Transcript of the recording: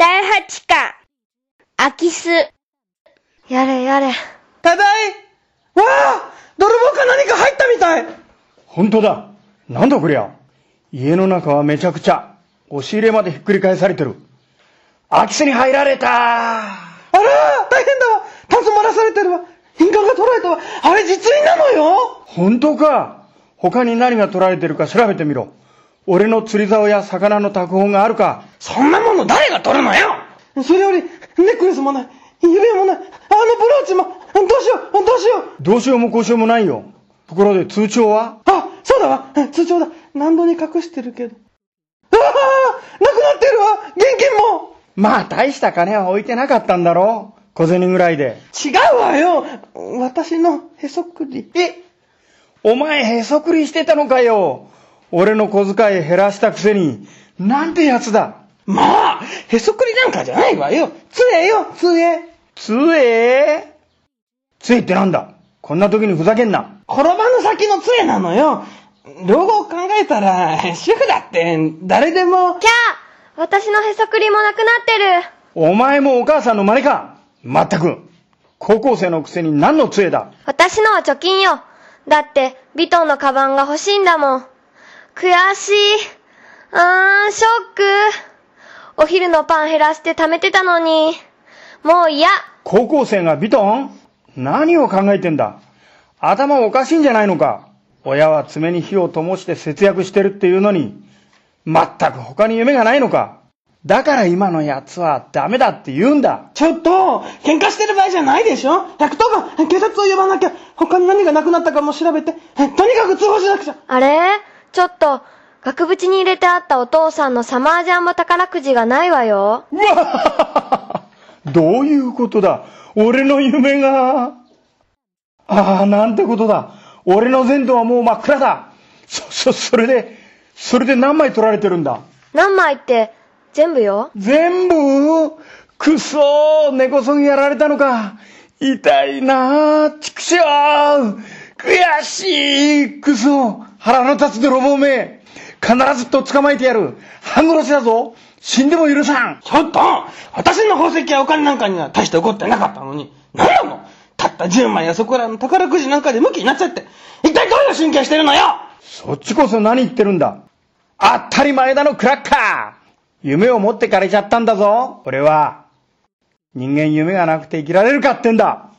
第8巻、空き巣。やれやれ。ただいわあ泥棒か何か入ったみたい本当だ。なんだこりゃ。家の中はめちゃくちゃ。押し入れまでひっくり返されてる。空き巣に入られたあら大変だわタンス漏らされてるわ印鑑が取られたわあれ実印なのよ本当か他に何が取られてるか調べてみろ。俺の釣り竿や魚の拓本があるか。そんなもの誰が取るのよ？それより、ネックレスもない。指輪もない。あのブローチも、どうしよう、どうしよう。どうしようもこうしようもないよ。ところで通帳は？あ、そうだわ。通帳だ。何度に隠してるけど。ああなくなってるわ現金もまあ大した金は置いてなかったんだろう。小銭ぐらいで。違うわよ私のへそくり。えお前へそくりしてたのかよ。俺の小遣い減らしたくせに。なんてやつだ。まあ、へそくりなんかじゃないわよ。杖よ、杖。杖杖ってなんだ？こんな時にふざけんな。転ばぬ先の杖なのよ。老後を考えたら、主婦だって、誰でも。キャー私のへそくりもなくなってる。お前もお母さんの真似か？まったく。高校生のくせに何の杖だ？私のは貯金よ。だって、ビトンのカバンが欲しいんだもん。悔しい。あー、ショック。お昼のパン減らして貯めてたのに。もう嫌。高校生がビトン？何を考えてんだ？頭おかしいんじゃないのか？親は爪に火を灯して節約してるっていうのに、全く他に夢がないのか？だから今のやつはダメだって言うんだ。ちょっと、喧嘩してる場合じゃないでしょ ?110 番、警察を呼ばなきゃ、他に何がなくなったかも調べて、とにかく通報しなくちゃ。あれ？ちょっと、額縁に入れてあったお父さんのサマージャンボ宝くじがないわよ。う わどういうことだ？俺の夢が。ああ、なんてことだ？俺の前途はもう真っ暗だ。そ、そ、それで、それで何枚取られてるんだ？何枚って、全部よ。全部？くそー根こそぎやられたのか痛いなあ畜生悔しいくそ腹の立つ泥棒め必ずと捕まえてやる。半殺しだぞ。死んでも許さん。ちょっと私の宝石やお金なんかには大して怒ってなかったのに、何なの？たった10枚やそこらの宝くじなんかでムキになっちゃって、一体どういう神経してるのよ？そっちこそ何言ってるんだ。当たり前だのクラッカー。夢を持ってかれちゃったんだぞ。俺は。人間夢がなくて生きられるかってんだ